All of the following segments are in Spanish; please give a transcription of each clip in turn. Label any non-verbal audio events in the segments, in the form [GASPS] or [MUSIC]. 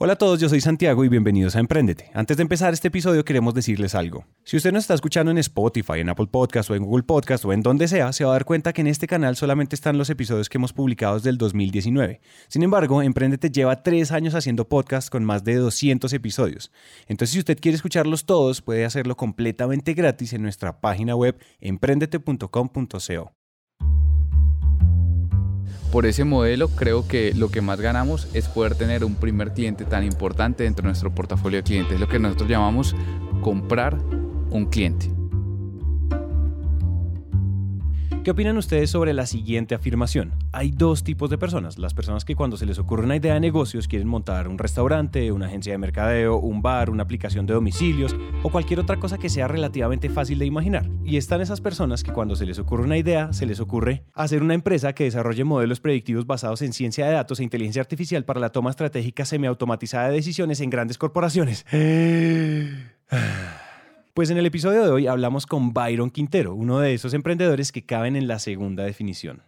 Hola a todos, yo soy Santiago y bienvenidos a Emprendete. Antes de empezar este episodio queremos decirles algo. Si usted nos está escuchando en Spotify, en Apple Podcast o en Google Podcast o en donde sea, se va a dar cuenta que en este canal solamente están los episodios que hemos publicado desde el 2019. Sin embargo, Emprendete lleva tres años haciendo podcast con más de 200 episodios. Entonces, si usted quiere escucharlos todos, puede hacerlo completamente gratis en nuestra página web emprendete.com.co. Por ese modelo creo que lo que más ganamos es poder tener un primer cliente tan importante dentro de nuestro portafolio de clientes, lo que nosotros llamamos comprar un cliente. ¿Qué opinan ustedes sobre la siguiente afirmación? Hay dos tipos de personas. Las personas que cuando se les ocurre una idea de negocios quieren montar un restaurante, una agencia de mercadeo, un bar, una aplicación de domicilios o cualquier otra cosa que sea relativamente fácil de imaginar. Y están esas personas que cuando se les ocurre una idea, se les ocurre hacer una empresa que desarrolle modelos predictivos basados en ciencia de datos e inteligencia artificial para la toma estratégica semiautomatizada de decisiones en grandes corporaciones. [GASPS] Pues en el episodio de hoy hablamos con Byron Quintero, uno de esos emprendedores que caben en la segunda definición.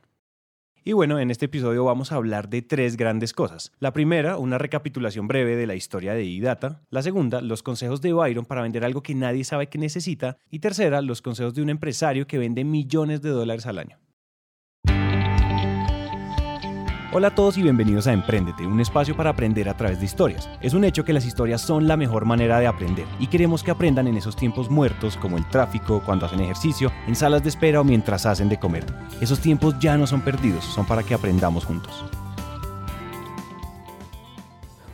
Y bueno, en este episodio vamos a hablar de tres grandes cosas. La primera, una recapitulación breve de la historia de iData. La segunda, los consejos de Byron para vender algo que nadie sabe que necesita. Y tercera, los consejos de un empresario que vende millones de dólares al año. Hola a todos y bienvenidos a Emprendete, un espacio para aprender a través de historias. Es un hecho que las historias son la mejor manera de aprender y queremos que aprendan en esos tiempos muertos como el tráfico, cuando hacen ejercicio, en salas de espera o mientras hacen de comer. Esos tiempos ya no son perdidos, son para que aprendamos juntos.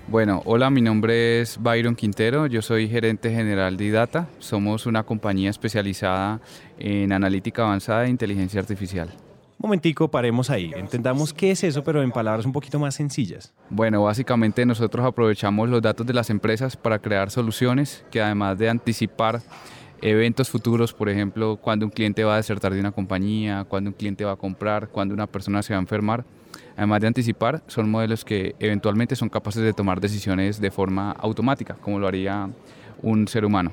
Bueno, hola, mi nombre es Byron Quintero, yo soy gerente general de IDATA, somos una compañía especializada en analítica avanzada e inteligencia artificial momentico, paremos ahí. Entendamos qué es eso, pero en palabras un poquito más sencillas. Bueno, básicamente nosotros aprovechamos los datos de las empresas para crear soluciones que además de anticipar eventos futuros, por ejemplo, cuando un cliente va a desertar de una compañía, cuando un cliente va a comprar, cuando una persona se va a enfermar, además de anticipar, son modelos que eventualmente son capaces de tomar decisiones de forma automática, como lo haría un ser humano.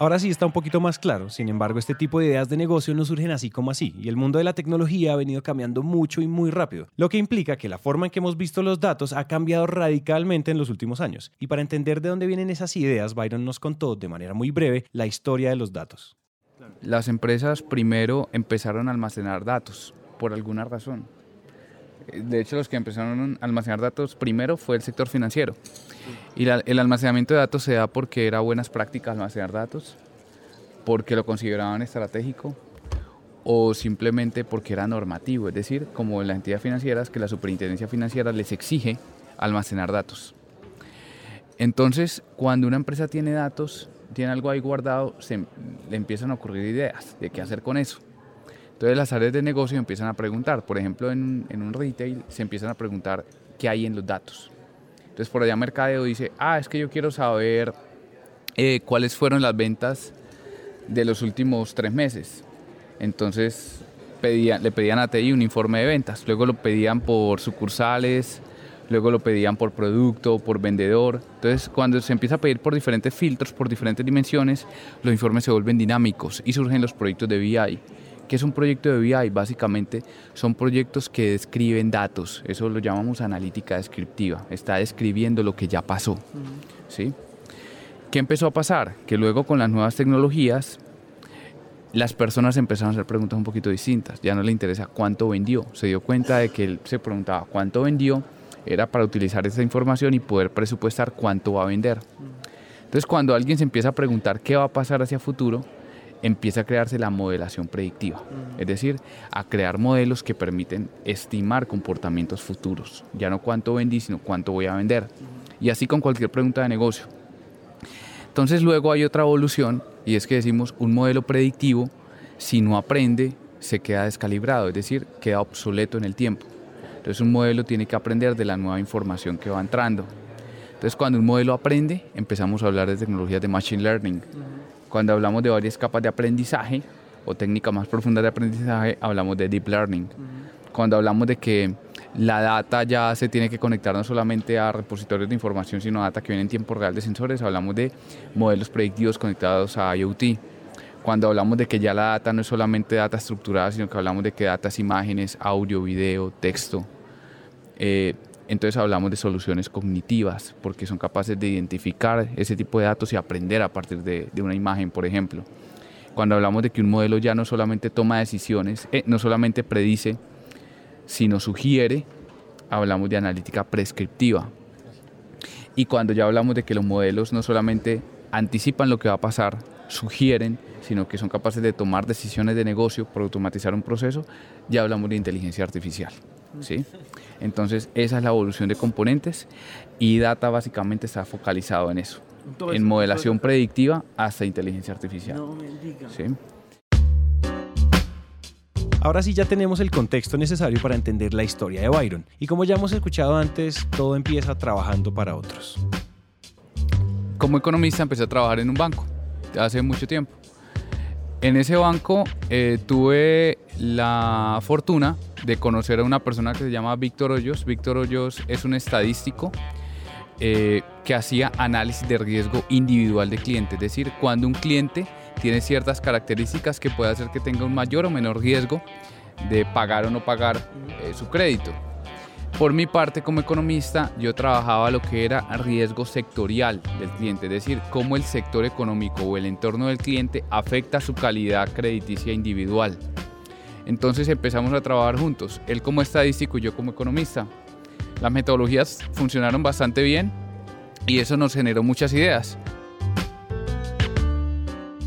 Ahora sí está un poquito más claro, sin embargo este tipo de ideas de negocio no surgen así como así, y el mundo de la tecnología ha venido cambiando mucho y muy rápido, lo que implica que la forma en que hemos visto los datos ha cambiado radicalmente en los últimos años. Y para entender de dónde vienen esas ideas, Byron nos contó de manera muy breve la historia de los datos. Las empresas primero empezaron a almacenar datos, por alguna razón. De hecho, los que empezaron a almacenar datos primero fue el sector financiero. Y el almacenamiento de datos se da porque era buenas prácticas almacenar datos, porque lo consideraban estratégico o simplemente porque era normativo, es decir, como en las entidades financieras que la superintendencia financiera les exige almacenar datos. Entonces, cuando una empresa tiene datos, tiene algo ahí guardado, se, le empiezan a ocurrir ideas de qué hacer con eso. Entonces las áreas de negocio empiezan a preguntar, por ejemplo en, un retail se empiezan a preguntar qué hay en los datos. Entonces por allá Mercadeo dice, ah, es que yo quiero saber eh, cuáles fueron las ventas de los últimos tres meses. Entonces le pedían a TI un informe de ventas, luego lo pedían por sucursales, luego lo pedían por producto, por vendedor. Entonces, cuando se empieza a pedir por diferentes filtros, por diferentes dimensiones, los informes se vuelven dinámicos y surgen los proyectos de BI. ¿Qué es un proyecto de BI? Básicamente son proyectos que describen datos, eso lo llamamos analítica descriptiva, está describiendo lo que ya pasó. ¿sí? ¿Qué empezó a pasar? Que luego con las nuevas tecnologías las personas empezaron a hacer preguntas un poquito distintas, ya no le interesa cuánto vendió, se dio cuenta de que él se preguntaba cuánto vendió, era para utilizar esa información y poder presupuestar cuánto va a vender. Entonces cuando alguien se empieza a preguntar qué va a pasar hacia futuro, empieza a crearse la modelación predictiva, es decir, a crear modelos que permiten estimar comportamientos futuros, ya no cuánto vendí, sino cuánto voy a vender, y así con cualquier pregunta de negocio. Entonces luego hay otra evolución y es que decimos un modelo predictivo, si no aprende, se queda descalibrado, es decir, queda obsoleto en el tiempo. Entonces un modelo tiene que aprender de la nueva información que va entrando. Entonces cuando un modelo aprende, empezamos a hablar de tecnologías de Machine Learning. Cuando hablamos de varias capas de aprendizaje o técnicas más profundas de aprendizaje, hablamos de deep learning. Cuando hablamos de que la data ya se tiene que conectar no solamente a repositorios de información, sino a data que viene en tiempo real de sensores, hablamos de modelos predictivos conectados a IoT. Cuando hablamos de que ya la data no es solamente data estructurada, sino que hablamos de que data es imágenes, audio, video, texto. Eh, entonces hablamos de soluciones cognitivas, porque son capaces de identificar ese tipo de datos y aprender a partir de, una imagen, por ejemplo. Cuando hablamos de que un modelo ya no solamente toma decisiones, eh, no solamente predice, sino sugiere, hablamos de analítica prescriptiva. Y cuando ya hablamos de que los modelos no solamente anticipan lo que va a pasar, sugieren, sino que son capaces de tomar decisiones de negocio por automatizar un proceso, ya hablamos de inteligencia artificial. ¿Sí? Entonces, esa es la evolución de componentes y Data básicamente está focalizado en eso, en modelación predictiva hasta inteligencia artificial. Ahora sí ya tenemos el contexto necesario para entender la historia de Byron. Y como ya hemos escuchado antes, todo empieza trabajando para otros. Como economista empecé a trabajar en un banco hace mucho tiempo. En ese banco eh, tuve la fortuna de conocer a una persona que se llama Víctor Hoyos. Víctor Hoyos es un estadístico eh, que hacía análisis de riesgo individual de cliente, es decir, cuando un cliente tiene ciertas características que puede hacer que tenga un mayor o menor riesgo de pagar o no pagar eh, su crédito. Por mi parte, como economista, yo trabajaba lo que era riesgo sectorial del cliente, es decir, cómo el sector económico o el entorno del cliente afecta su calidad crediticia individual. Entonces empezamos a trabajar juntos, él como estadístico y yo como economista. Las metodologías funcionaron bastante bien y eso nos generó muchas ideas.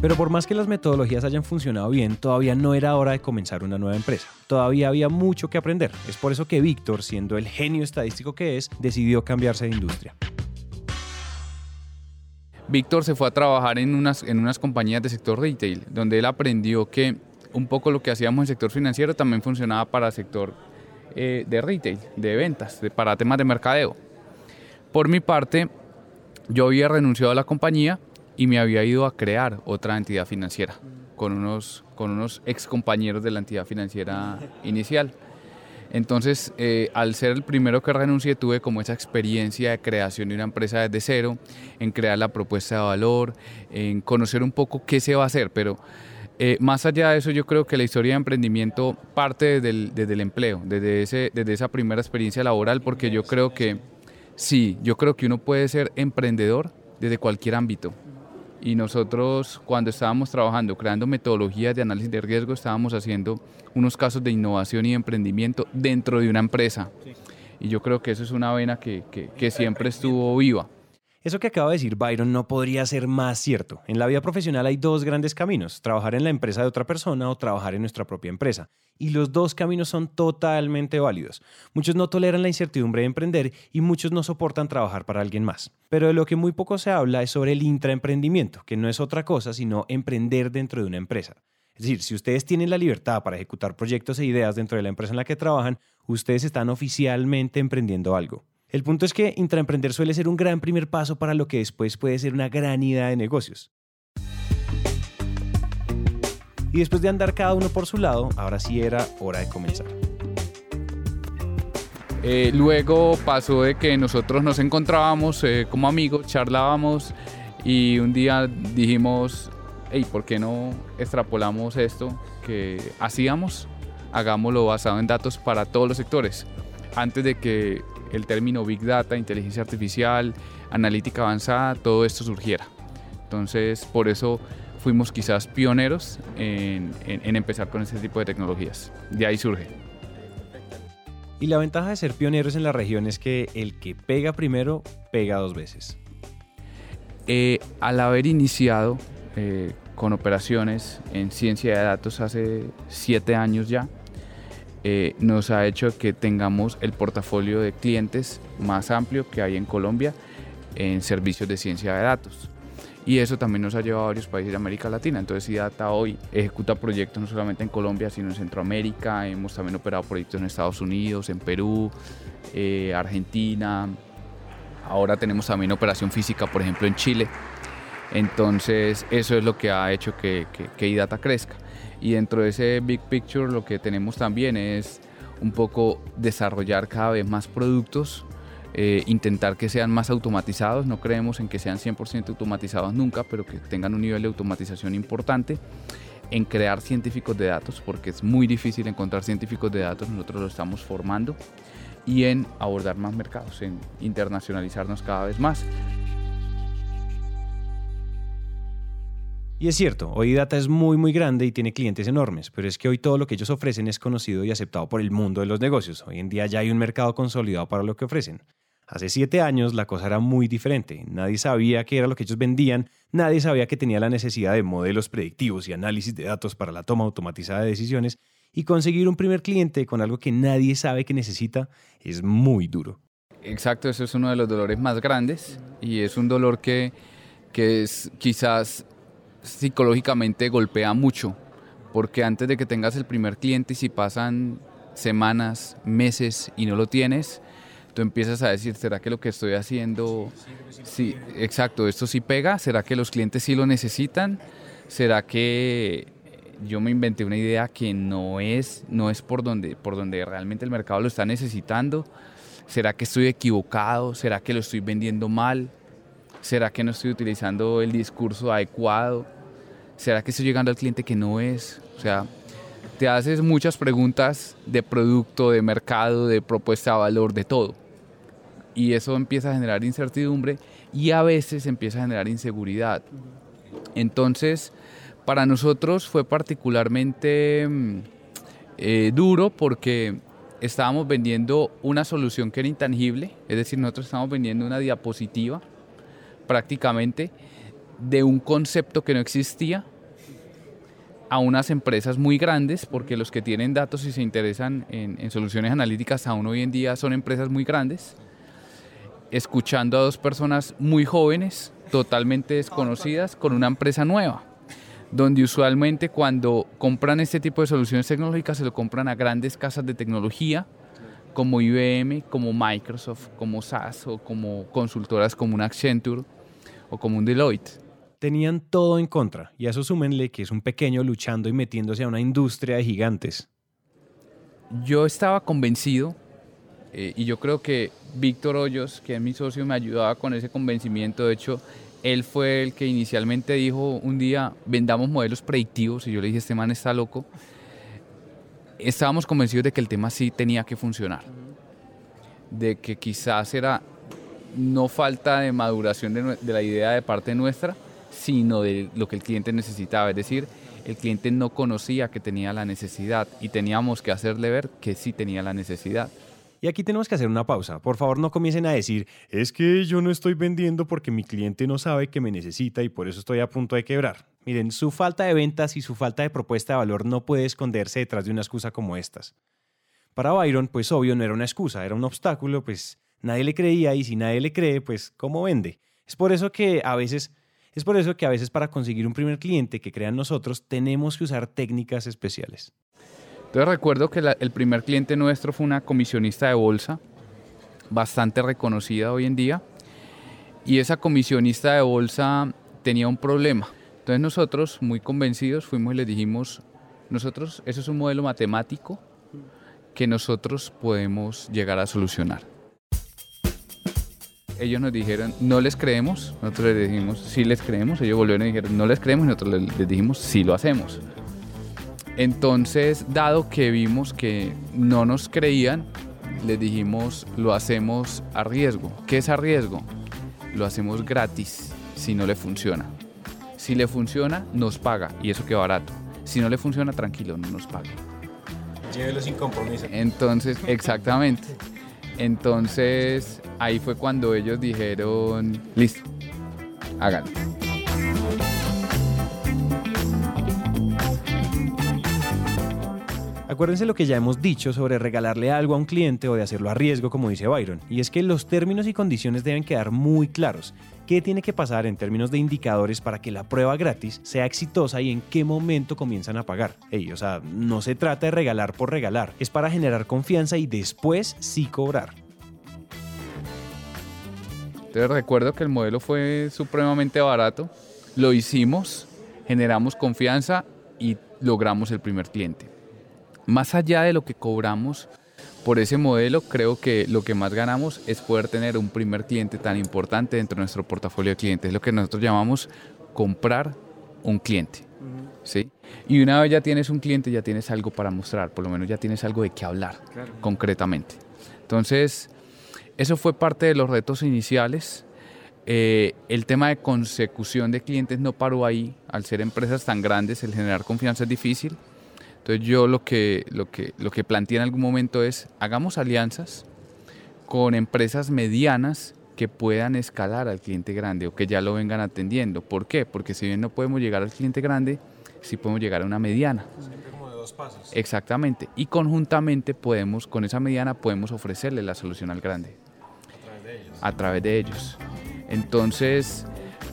Pero por más que las metodologías hayan funcionado bien, todavía no era hora de comenzar una nueva empresa. Todavía había mucho que aprender. Es por eso que Víctor, siendo el genio estadístico que es, decidió cambiarse de industria. Víctor se fue a trabajar en unas, en unas compañías de sector retail, donde él aprendió que un poco lo que hacíamos en el sector financiero también funcionaba para el sector eh, de retail, de ventas, para temas de mercadeo. Por mi parte, yo había renunciado a la compañía y me había ido a crear otra entidad financiera con unos, con unos ex compañeros de la entidad financiera [LAUGHS] inicial. Entonces, eh, al ser el primero que renuncié, tuve como esa experiencia de creación de una empresa desde cero, en crear la propuesta de valor, en conocer un poco qué se va a hacer, pero eh, más allá de eso, yo creo que la historia de emprendimiento parte desde el, empleo, desde, ese, desde esa primera experiencia laboral, porque yo creo que sí, yo creo que uno puede ser emprendedor desde cualquier ámbito. Y nosotros cuando estábamos trabajando, creando metodologías de análisis de riesgo, estábamos haciendo unos casos de innovación y emprendimiento dentro de una empresa. Y yo creo que eso es una vena que, que siempre estuvo viva. Eso que acaba de decir Byron no podría ser más cierto. En la vida profesional hay dos grandes caminos, trabajar en la empresa de otra persona o trabajar en nuestra propia empresa. Y los dos caminos son totalmente válidos. Muchos no toleran la incertidumbre de emprender y muchos no soportan trabajar para alguien más. Pero de lo que muy poco se habla es sobre el intraemprendimiento, que no es otra cosa sino emprender dentro de una empresa. Es decir, si ustedes tienen la libertad para ejecutar proyectos e ideas dentro de la empresa en la que trabajan, ustedes están oficialmente emprendiendo algo. El punto es que intraemprender suele ser un gran primer paso para lo que después puede ser una gran idea de negocios. Y después de andar cada uno por su lado, ahora sí era hora de comenzar. Eh, luego pasó de que nosotros nos encontrábamos eh, como amigos, charlábamos y un día dijimos, hey, ¿por qué no extrapolamos esto que hacíamos? Hagámoslo basado en datos para todos los sectores. Antes de que el término Big Data, inteligencia artificial, analítica avanzada, todo esto surgiera. Entonces, por eso fuimos quizás pioneros en, empezar con este tipo de tecnologías. De ahí surge. Y la ventaja de ser pioneros en la región es que el que pega primero, pega dos veces. Eh, al haber iniciado eh, con operaciones en ciencia de datos hace siete años ya, eh, nos ha hecho que tengamos el portafolio de clientes más amplio que hay en Colombia en servicios de ciencia de datos. Y eso también nos ha llevado a varios países de América Latina. Entonces, Data hoy ejecuta proyectos no solamente en Colombia, sino en Centroamérica. Hemos también operado proyectos en Estados Unidos, en Perú, eh, Argentina. Ahora tenemos también operación física, por ejemplo, en Chile. Entonces, eso es lo que ha hecho que, que, que IDATA crezca. Y dentro de ese big picture lo que tenemos también es un poco desarrollar cada vez más productos, eh, intentar que sean más automatizados, no creemos en que sean 100% automatizados nunca, pero que tengan un nivel de automatización importante, en crear científicos de datos, porque es muy difícil encontrar científicos de datos, nosotros lo estamos formando, y en abordar más mercados, en internacionalizarnos cada vez más. Y es cierto, hoy Data es muy muy grande y tiene clientes enormes, pero es que hoy todo lo que ellos ofrecen es conocido y aceptado por el mundo de los negocios. Hoy en día ya hay un mercado consolidado para lo que ofrecen. Hace siete años la cosa era muy diferente. Nadie sabía qué era lo que ellos vendían, nadie sabía que tenía la necesidad de modelos predictivos y análisis de datos para la toma automatizada de decisiones, y conseguir un primer cliente con algo que nadie sabe que necesita es muy duro. Exacto, eso es uno de los dolores más grandes y es un dolor que, que es quizás psicológicamente golpea mucho, porque antes de que tengas el primer cliente y si pasan semanas, meses y no lo tienes, tú empiezas a decir, ¿será que lo que estoy haciendo, sí, exacto, esto sí pega? ¿Será que los clientes sí lo necesitan? ¿Será que yo me inventé una idea que no es, no es por, donde, por donde realmente el mercado lo está necesitando? ¿Será que estoy equivocado? ¿Será que lo estoy vendiendo mal? ¿Será que no estoy utilizando el discurso adecuado? ¿Será que estoy llegando al cliente que no es? O sea, te haces muchas preguntas de producto, de mercado, de propuesta de valor, de todo. Y eso empieza a generar incertidumbre y a veces empieza a generar inseguridad. Entonces, para nosotros fue particularmente mm, eh, duro porque estábamos vendiendo una solución que era intangible, es decir, nosotros estábamos vendiendo una diapositiva prácticamente de un concepto que no existía a unas empresas muy grandes, porque los que tienen datos y se interesan en, soluciones analíticas aún hoy en día son empresas muy grandes, escuchando a dos personas muy jóvenes, totalmente desconocidas, con una empresa nueva, donde usualmente cuando compran este tipo de soluciones tecnológicas se lo compran a grandes casas de tecnología, como IBM, como Microsoft, como SAS o como consultoras como un Accenture o como un Deloitte. Tenían todo en contra, y a eso súmenle que es un pequeño luchando y metiéndose a una industria de gigantes. Yo estaba convencido, eh, y yo creo que Víctor Hoyos, que es mi socio, me ayudaba con ese convencimiento. De hecho, él fue el que inicialmente dijo un día, vendamos modelos predictivos, y yo le dije, este man está loco. Estábamos convencidos de que el tema sí tenía que funcionar, de que quizás era no falta de maduración de, la idea de parte nuestra, sino de lo que el cliente necesitaba. Es decir, el cliente no conocía que tenía la necesidad y teníamos que hacerle ver que sí tenía la necesidad. Y aquí tenemos que hacer una pausa. Por favor, no comiencen a decir, es que yo no estoy vendiendo porque mi cliente no sabe que me necesita y por eso estoy a punto de quebrar. Miren, su falta de ventas y su falta de propuesta de valor no puede esconderse detrás de una excusa como estas. Para Byron, pues obvio no era una excusa, era un obstáculo, pues nadie le creía y si nadie le cree, pues ¿cómo vende? Es por eso que a veces es por eso que a veces para conseguir un primer cliente que crea en nosotros tenemos que usar técnicas especiales. Entonces recuerdo que el primer cliente nuestro fue una comisionista de bolsa, bastante reconocida hoy en día, y esa comisionista de bolsa tenía un problema. Entonces nosotros, muy convencidos, fuimos y le dijimos, nosotros, eso es un modelo matemático que nosotros podemos llegar a solucionar ellos nos dijeron, no les creemos, nosotros les dijimos, sí les creemos, ellos volvieron y dijeron, no les creemos, y nosotros les, dijimos, sí lo hacemos. Entonces, dado que vimos que no nos creían, les dijimos, lo hacemos a riesgo. ¿Qué es a riesgo? Lo hacemos gratis si no le funciona. Si le funciona, nos paga y eso queda barato. Si no le funciona, tranquilo, no nos paga. Llévelo sin compromiso. Entonces, [LAUGHS] exactamente. Entonces, ahí fue cuando ellos dijeron, listo, háganlo. Acuérdense lo que ya hemos dicho sobre regalarle algo a un cliente o de hacerlo a riesgo, como dice Byron, y es que los términos y condiciones deben quedar muy claros. ¿Qué tiene que pasar en términos de indicadores para que la prueba gratis sea exitosa y en qué momento comienzan a pagar? o sea, no se trata de regalar por regalar, es para generar confianza y después sí cobrar. Entonces recuerdo que el modelo fue supremamente barato, lo hicimos, generamos confianza y logramos el primer cliente. Más allá de lo que cobramos por ese modelo, creo que lo que más ganamos es poder tener un primer cliente tan importante dentro de nuestro portafolio de clientes, es lo que nosotros llamamos comprar un cliente. ¿sí? Y una vez ya tienes un cliente, ya tienes algo para mostrar, por lo menos ya tienes algo de qué hablar concretamente. Entonces, eso fue parte de los retos iniciales. Eh, el tema de consecución de clientes no paró ahí. Al ser empresas tan grandes, el generar confianza es difícil. Entonces yo lo que, lo que, lo que planteé en algún momento es, hagamos alianzas con empresas medianas que puedan escalar al cliente grande o que ya lo vengan atendiendo. ¿Por qué? Porque si bien no podemos llegar al cliente grande, sí podemos llegar a una mediana. Como de dos pasos. Exactamente. Y conjuntamente podemos, con esa mediana, podemos ofrecerle la solución al grande. A través de ellos. A través de ellos. Entonces,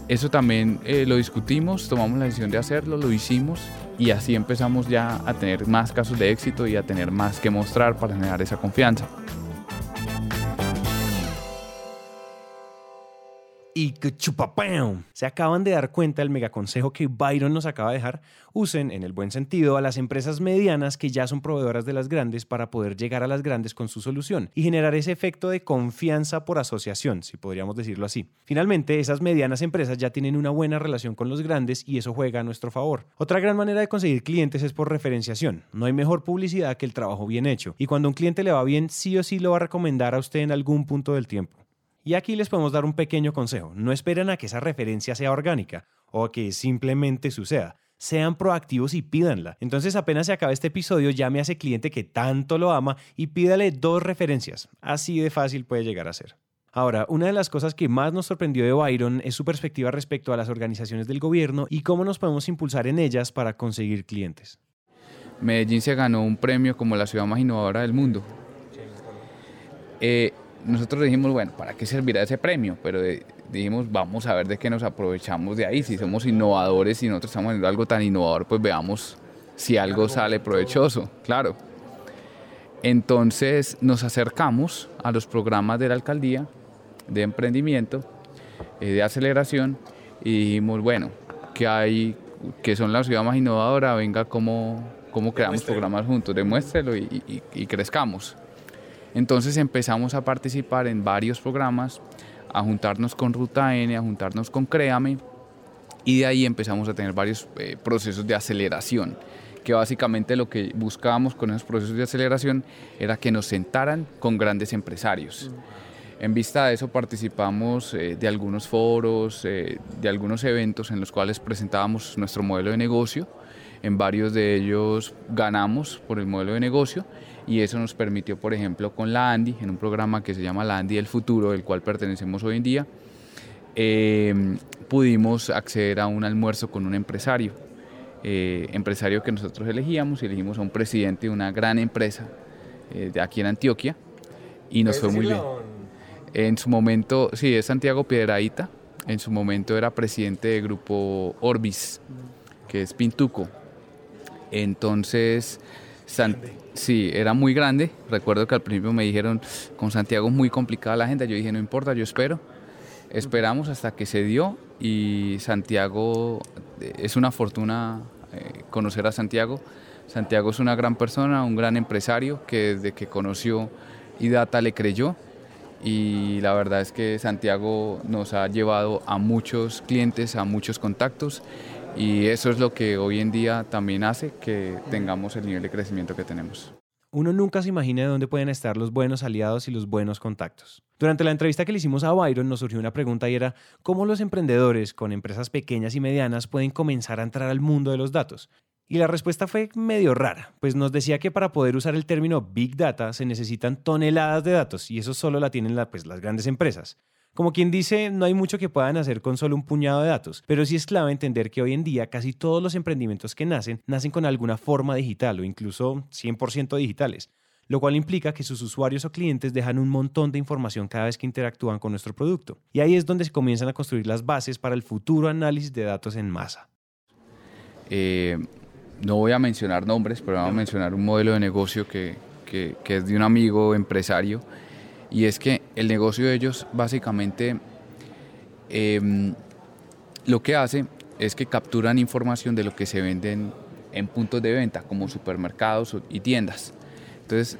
eso también eh, lo discutimos, tomamos la decisión de hacerlo, lo hicimos y así empezamos ya a tener más casos de éxito y a tener más que mostrar para generar esa confianza. Y que chupapam. Se acaban de dar cuenta del megaconsejo que Byron nos acaba de dejar. Usen, en el buen sentido, a las empresas medianas que ya son proveedoras de las grandes para poder llegar a las grandes con su solución y generar ese efecto de confianza por asociación, si podríamos decirlo así. Finalmente, esas medianas empresas ya tienen una buena relación con los grandes y eso juega a nuestro favor. Otra gran manera de conseguir clientes es por referenciación. No hay mejor publicidad que el trabajo bien hecho. Y cuando un cliente le va bien, sí o sí lo va a recomendar a usted en algún punto del tiempo. Y aquí les podemos dar un pequeño consejo. No esperen a que esa referencia sea orgánica o a que simplemente suceda. Sean proactivos y pídanla. Entonces apenas se acabe este episodio, llame a ese cliente que tanto lo ama y pídale dos referencias. Así de fácil puede llegar a ser. Ahora, una de las cosas que más nos sorprendió de Byron es su perspectiva respecto a las organizaciones del gobierno y cómo nos podemos impulsar en ellas para conseguir clientes. Medellín se ganó un premio como la ciudad más innovadora del mundo. Eh, nosotros dijimos, bueno, ¿para qué servirá ese premio? Pero eh, dijimos, vamos a ver de qué nos aprovechamos de ahí. Si somos innovadores y nosotros estamos haciendo algo tan innovador, pues veamos si algo sale provechoso, claro. Entonces nos acercamos a los programas de la alcaldía de emprendimiento, eh, de aceleración, y dijimos, bueno, que hay, que son la ciudad más innovadora, venga, ¿cómo, cómo creamos programas juntos? Demuéstrelo y, y, y crezcamos. Entonces empezamos a participar en varios programas, a juntarnos con Ruta N, a juntarnos con Créame, y de ahí empezamos a tener varios eh, procesos de aceleración, que básicamente lo que buscábamos con esos procesos de aceleración era que nos sentaran con grandes empresarios. En vista de eso participamos eh, de algunos foros, eh, de algunos eventos en los cuales presentábamos nuestro modelo de negocio. En varios de ellos ganamos por el modelo de negocio y eso nos permitió, por ejemplo, con la Andy, en un programa que se llama la Andy del Futuro, del cual pertenecemos hoy en día, eh, pudimos acceder a un almuerzo con un empresario, eh, empresario que nosotros elegíamos, y elegimos a un presidente de una gran empresa eh, de aquí en Antioquia y nos fue muy bien. En su momento, sí, es Santiago Piedraíta, en su momento era presidente del grupo Orbis, que es Pintuco. Entonces, sí, era muy grande. Recuerdo que al principio me dijeron, con Santiago es muy complicada la agenda. Yo dije, no importa, yo espero. Esperamos hasta que se dio y Santiago, eh, es una fortuna eh, conocer a Santiago. Santiago es una gran persona, un gran empresario que desde que conoció IDATA le creyó y la verdad es que Santiago nos ha llevado a muchos clientes, a muchos contactos y eso es lo que hoy en día también hace que tengamos el nivel de crecimiento que tenemos. Uno nunca se imagina de dónde pueden estar los buenos aliados y los buenos contactos. Durante la entrevista que le hicimos a Byron nos surgió una pregunta y era cómo los emprendedores con empresas pequeñas y medianas pueden comenzar a entrar al mundo de los datos. Y la respuesta fue medio rara, pues nos decía que para poder usar el término Big Data se necesitan toneladas de datos y eso solo la tienen pues, las grandes empresas. Como quien dice, no hay mucho que puedan hacer con solo un puñado de datos, pero sí es clave entender que hoy en día casi todos los emprendimientos que nacen nacen con alguna forma digital o incluso 100% digitales, lo cual implica que sus usuarios o clientes dejan un montón de información cada vez que interactúan con nuestro producto. Y ahí es donde se comienzan a construir las bases para el futuro análisis de datos en masa. Eh, no voy a mencionar nombres, pero voy a mencionar un modelo de negocio que, que es de un amigo empresario y es que el negocio de ellos básicamente eh, lo que hace es que capturan información de lo que se venden en puntos de venta como supermercados y tiendas. Entonces,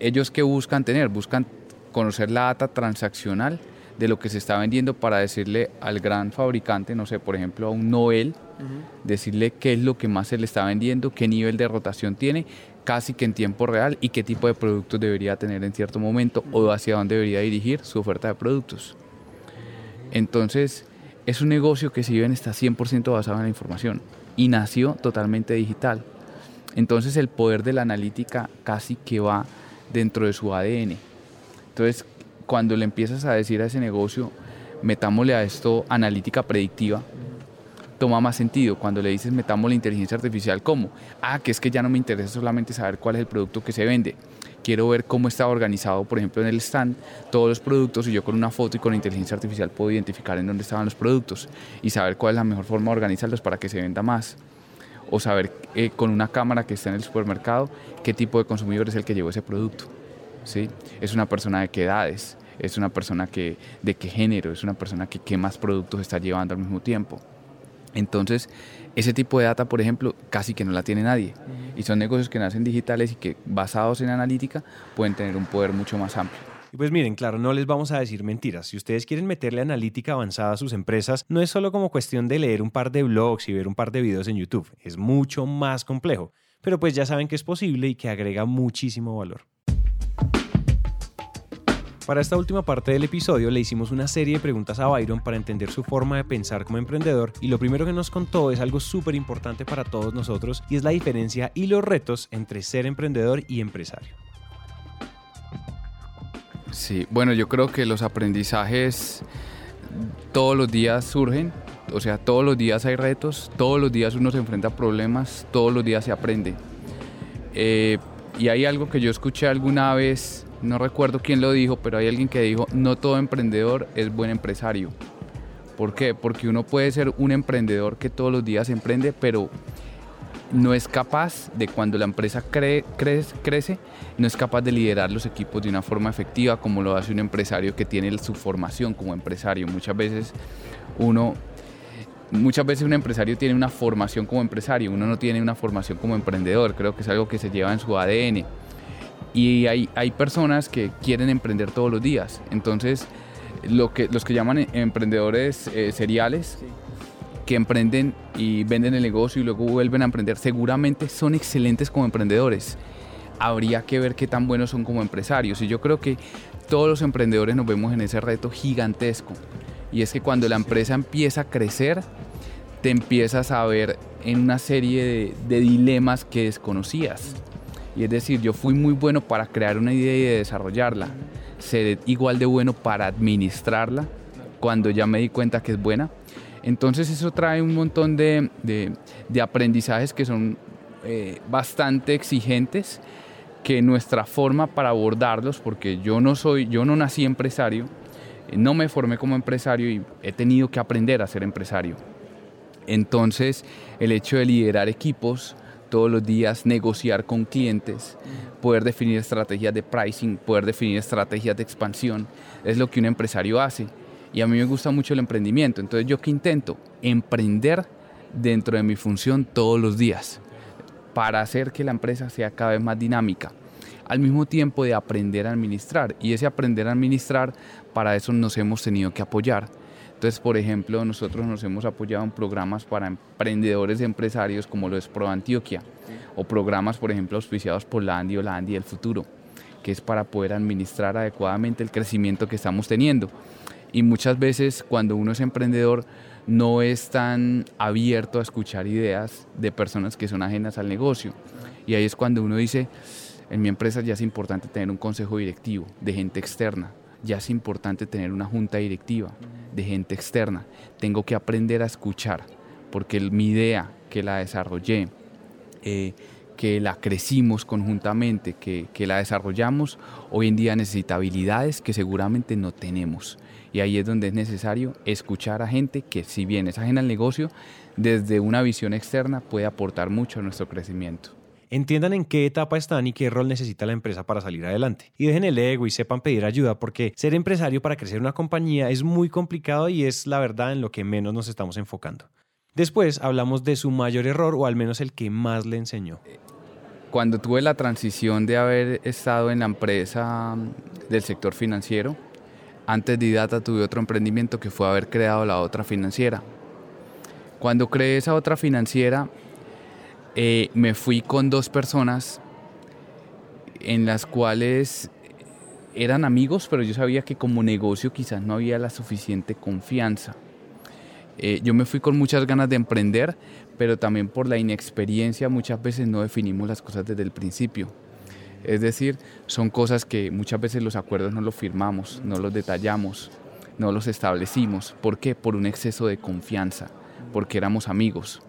ellos qué buscan tener? Buscan conocer la data transaccional de lo que se está vendiendo para decirle al gran fabricante, no sé, por ejemplo a un Noel, decirle qué es lo que más se le está vendiendo, qué nivel de rotación tiene, casi que en tiempo real y qué tipo de productos debería tener en cierto momento o hacia dónde debería dirigir su oferta de productos. Entonces, es un negocio que si bien está 100% basado en la información y nació totalmente digital. Entonces el poder de la analítica casi que va dentro de su ADN. Entonces, cuando le empiezas a decir a ese negocio, metámosle a esto analítica predictiva, toma más sentido. Cuando le dices metamos la inteligencia artificial, ¿cómo? Ah, que es que ya no me interesa solamente saber cuál es el producto que se vende. Quiero ver cómo está organizado, por ejemplo, en el stand, todos los productos y yo con una foto y con inteligencia artificial puedo identificar en dónde estaban los productos y saber cuál es la mejor forma de organizarlos para que se venda más. O saber eh, con una cámara que está en el supermercado qué tipo de consumidor es el que llevó ese producto. ¿sí? Es una persona de qué edades, es una persona que, de qué género, es una persona que qué más productos está llevando al mismo tiempo. Entonces, ese tipo de data, por ejemplo, casi que no la tiene nadie. Y son negocios que nacen digitales y que basados en analítica pueden tener un poder mucho más amplio. Y pues miren, claro, no les vamos a decir mentiras. Si ustedes quieren meterle analítica avanzada a sus empresas, no es solo como cuestión de leer un par de blogs y ver un par de videos en YouTube. Es mucho más complejo. Pero pues ya saben que es posible y que agrega muchísimo valor. Para esta última parte del episodio le hicimos una serie de preguntas a Byron para entender su forma de pensar como emprendedor y lo primero que nos contó es algo súper importante para todos nosotros y es la diferencia y los retos entre ser emprendedor y empresario. Sí, bueno, yo creo que los aprendizajes todos los días surgen, o sea, todos los días hay retos, todos los días uno se enfrenta a problemas, todos los días se aprende. Eh, y hay algo que yo escuché alguna vez no recuerdo quién lo dijo, pero hay alguien que dijo, no todo emprendedor es buen empresario. ¿Por qué? Porque uno puede ser un emprendedor que todos los días emprende, pero no es capaz de cuando la empresa crece, no es capaz de liderar los equipos de una forma efectiva como lo hace un empresario que tiene su formación como empresario. Muchas veces uno muchas veces un empresario tiene una formación como empresario, uno no tiene una formación como emprendedor, creo que es algo que se lleva en su ADN. Y hay, hay personas que quieren emprender todos los días. Entonces, lo que, los que llaman emprendedores eh, seriales, que emprenden y venden el negocio y luego vuelven a emprender, seguramente son excelentes como emprendedores. Habría que ver qué tan buenos son como empresarios. Y yo creo que todos los emprendedores nos vemos en ese reto gigantesco. Y es que cuando la empresa empieza a crecer, te empiezas a ver en una serie de, de dilemas que desconocías. Y es decir, yo fui muy bueno para crear una idea y desarrollarla. Seré igual de bueno para administrarla cuando ya me di cuenta que es buena. Entonces eso trae un montón de, de, aprendizajes que son eh, bastante exigentes que nuestra forma para abordarlos, porque yo no soy, yo no nací empresario, no me formé como empresario y he tenido que aprender a ser empresario. Entonces, el hecho de liderar equipos, todos los días, negociar con clientes, poder definir estrategias de pricing, poder definir estrategias de expansión, es lo que un empresario hace. Y a mí me gusta mucho el emprendimiento. Entonces yo qué intento? Emprender dentro de mi función todos los días para hacer que la empresa sea cada vez más dinámica. Al mismo tiempo de aprender a administrar. Y ese aprender a administrar, para eso nos hemos tenido que apoyar entonces, por ejemplo, nosotros nos hemos apoyado en programas para emprendedores y empresarios como lo es Pro Antioquia o programas, por ejemplo, auspiciados por la Andi o la Andi del futuro, que es para poder administrar adecuadamente el crecimiento que estamos teniendo. Y muchas veces cuando uno es emprendedor no es tan abierto a escuchar ideas de personas que son ajenas al negocio. Y ahí es cuando uno dice, en mi empresa ya es importante tener un consejo directivo de gente externa, ya es importante tener una junta directiva de gente externa. Tengo que aprender a escuchar, porque mi idea que la desarrollé, eh, que la crecimos conjuntamente, que, que, la desarrollamos, hoy en día necesita habilidades que seguramente no tenemos. Y ahí es donde es necesario escuchar a gente que si bien es ajena al negocio, desde una visión externa puede aportar mucho a nuestro crecimiento. Entiendan en qué etapa están y qué rol necesita la empresa para salir adelante. Y dejen el ego y sepan pedir ayuda porque ser empresario para crecer una compañía es muy complicado y es la verdad en lo que menos nos estamos enfocando. Después hablamos de su mayor error o al menos el que más le enseñó. Cuando tuve la transición de haber estado en la empresa del sector financiero, Antes de Idata tuve otro emprendimiento que fue haber creado la otra financiera. Cuando creé esa otra financiera, eh, me fui con dos personas en las cuales eran amigos, pero yo sabía que como negocio quizás no había la suficiente confianza. Eh, yo me fui con muchas ganas de emprender, pero también por la inexperiencia muchas veces no definimos las cosas desde el principio. Es decir, son cosas que muchas veces los acuerdos no los firmamos, no los detallamos, no los establecimos. ¿Por qué? Por un exceso de confianza, porque éramos amigos.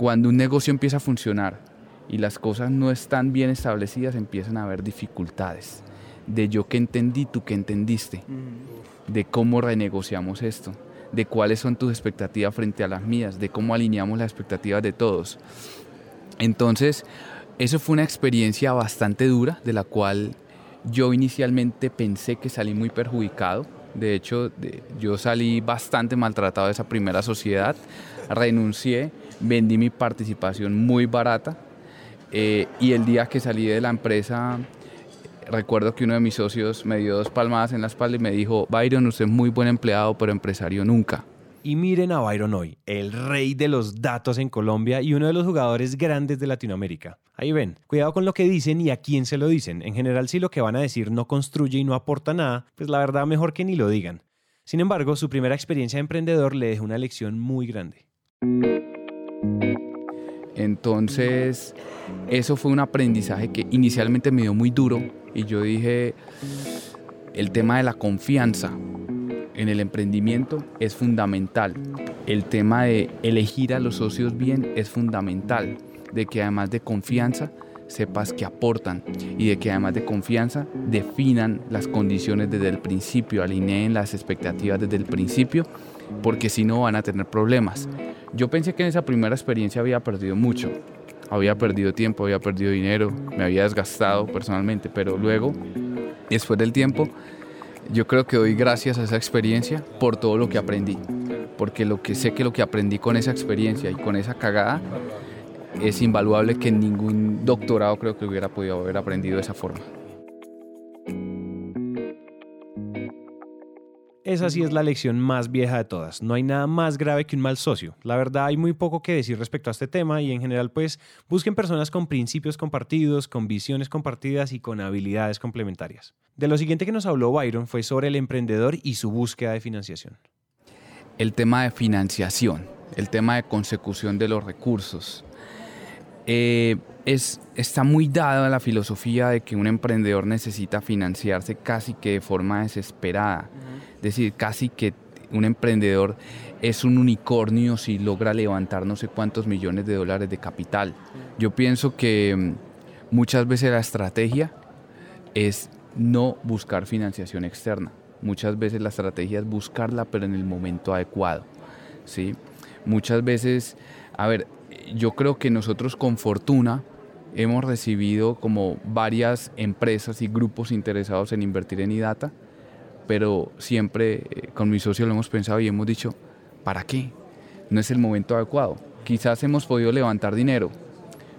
Cuando un negocio empieza a funcionar y las cosas no están bien establecidas, empiezan a haber dificultades. De yo que entendí, tú que entendiste. De cómo renegociamos esto. De cuáles son tus expectativas frente a las mías. De cómo alineamos las expectativas de todos. Entonces, eso fue una experiencia bastante dura, de la cual yo inicialmente pensé que salí muy perjudicado. De hecho, yo salí bastante maltratado de esa primera sociedad. Renuncié, vendí mi participación muy barata eh, y el día que salí de la empresa, recuerdo que uno de mis socios me dio dos palmadas en la espalda y me dijo, Byron, usted es muy buen empleado, pero empresario nunca. Y miren a Byron hoy, el rey de los datos en Colombia y uno de los jugadores grandes de Latinoamérica. Ahí ven, cuidado con lo que dicen y a quién se lo dicen. En general, si lo que van a decir no construye y no aporta nada, pues la verdad mejor que ni lo digan. Sin embargo, su primera experiencia de emprendedor le dejó una lección muy grande. Entonces, eso fue un aprendizaje que inicialmente me dio muy duro y yo dije, el tema de la confianza en el emprendimiento es fundamental. El tema de elegir a los socios bien es fundamental, de que además de confianza, sepas que aportan y de que además de confianza definan las condiciones desde el principio, alineen las expectativas desde el principio, porque si no van a tener problemas. Yo pensé que en esa primera experiencia había perdido mucho, había perdido tiempo, había perdido dinero, me había desgastado personalmente, pero luego, después del tiempo, yo creo que doy gracias a esa experiencia por todo lo que aprendí, porque lo que sé que lo que aprendí con esa experiencia y con esa cagada es invaluable que ningún doctorado creo que hubiera podido haber aprendido de esa forma. Esa sí es la lección más vieja de todas. No hay nada más grave que un mal socio. La verdad hay muy poco que decir respecto a este tema y en general pues busquen personas con principios compartidos, con visiones compartidas y con habilidades complementarias. De lo siguiente que nos habló Byron fue sobre el emprendedor y su búsqueda de financiación. El tema de financiación, el tema de consecución de los recursos. Eh, es, está muy dada la filosofía de que un emprendedor necesita financiarse casi que de forma desesperada. Es decir, casi que un emprendedor es un unicornio si logra levantar no sé cuántos millones de dólares de capital. Yo pienso que mm, muchas veces la estrategia es no buscar financiación externa. Muchas veces la estrategia es buscarla, pero en el momento adecuado. ¿sí? Muchas veces, a ver, yo creo que nosotros con fortuna hemos recibido como varias empresas y grupos interesados en invertir en IDATA pero siempre eh, con mi socio lo hemos pensado y hemos dicho, ¿para qué? No es el momento adecuado. Quizás hemos podido levantar dinero,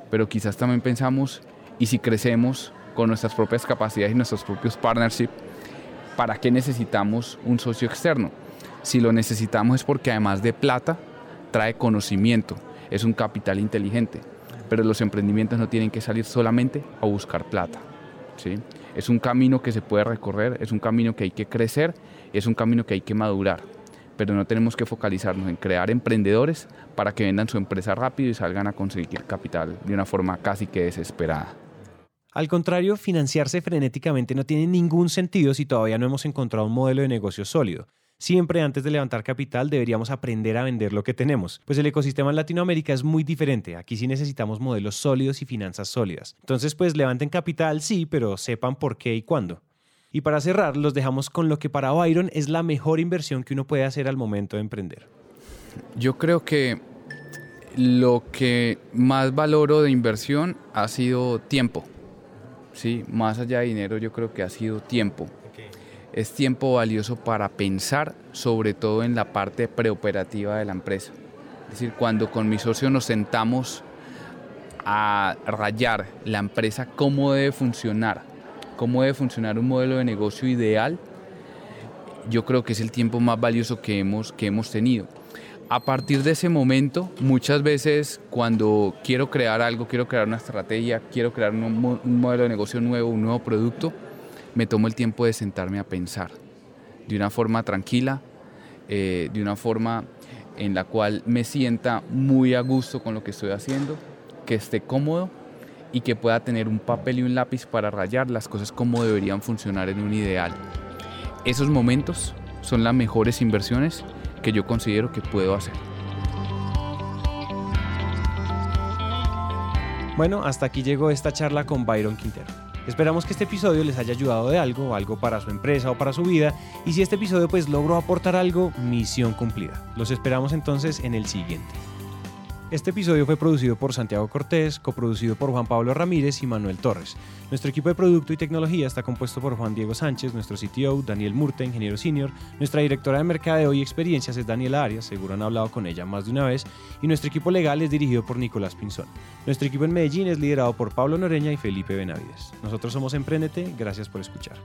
pero quizás también pensamos, ¿y si crecemos con nuestras propias capacidades y nuestros propios partnerships, ¿para qué necesitamos un socio externo? Si lo necesitamos es porque además de plata, trae conocimiento, es un capital inteligente, pero los emprendimientos no tienen que salir solamente a buscar plata. ¿sí? Es un camino que se puede recorrer, es un camino que hay que crecer, es un camino que hay que madurar. Pero no tenemos que focalizarnos en crear emprendedores para que vendan su empresa rápido y salgan a conseguir capital de una forma casi que desesperada. Al contrario, financiarse frenéticamente no tiene ningún sentido si todavía no hemos encontrado un modelo de negocio sólido. Siempre antes de levantar capital deberíamos aprender a vender lo que tenemos, pues el ecosistema en Latinoamérica es muy diferente. Aquí sí necesitamos modelos sólidos y finanzas sólidas. Entonces, pues levanten capital, sí, pero sepan por qué y cuándo. Y para cerrar, los dejamos con lo que para Byron es la mejor inversión que uno puede hacer al momento de emprender. Yo creo que lo que más valoro de inversión ha sido tiempo. Sí, más allá de dinero, yo creo que ha sido tiempo es tiempo valioso para pensar sobre todo en la parte preoperativa de la empresa. Es decir, cuando con mi socio nos sentamos a rayar la empresa, cómo debe funcionar, cómo debe funcionar un modelo de negocio ideal, yo creo que es el tiempo más valioso que hemos, que hemos tenido. A partir de ese momento, muchas veces cuando quiero crear algo, quiero crear una estrategia, quiero crear un, modelo de negocio nuevo, un nuevo producto, me tomo el tiempo de sentarme a pensar de una forma tranquila, eh, de una forma en la cual me sienta muy a gusto con lo que estoy haciendo, que esté cómodo y que pueda tener un papel y un lápiz para rayar las cosas como deberían funcionar en un ideal. Esos momentos son las mejores inversiones que yo considero que puedo hacer. Bueno, hasta aquí llegó esta charla con Byron Quintero. Esperamos que este episodio les haya ayudado de algo, algo para su empresa o para su vida, y si este episodio pues logró aportar algo, misión cumplida. Los esperamos entonces en el siguiente. Este episodio fue producido por Santiago Cortés, coproducido por Juan Pablo Ramírez y Manuel Torres. Nuestro equipo de producto y tecnología está compuesto por Juan Diego Sánchez, nuestro CTO, Daniel Murta, ingeniero senior, nuestra directora de mercadeo y experiencias es Daniela Arias, seguro han hablado con ella más de una vez, y nuestro equipo legal es dirigido por Nicolás Pinzón. Nuestro equipo en Medellín es liderado por Pablo Noreña y Felipe Benavides. Nosotros somos Emprendete, gracias por escuchar.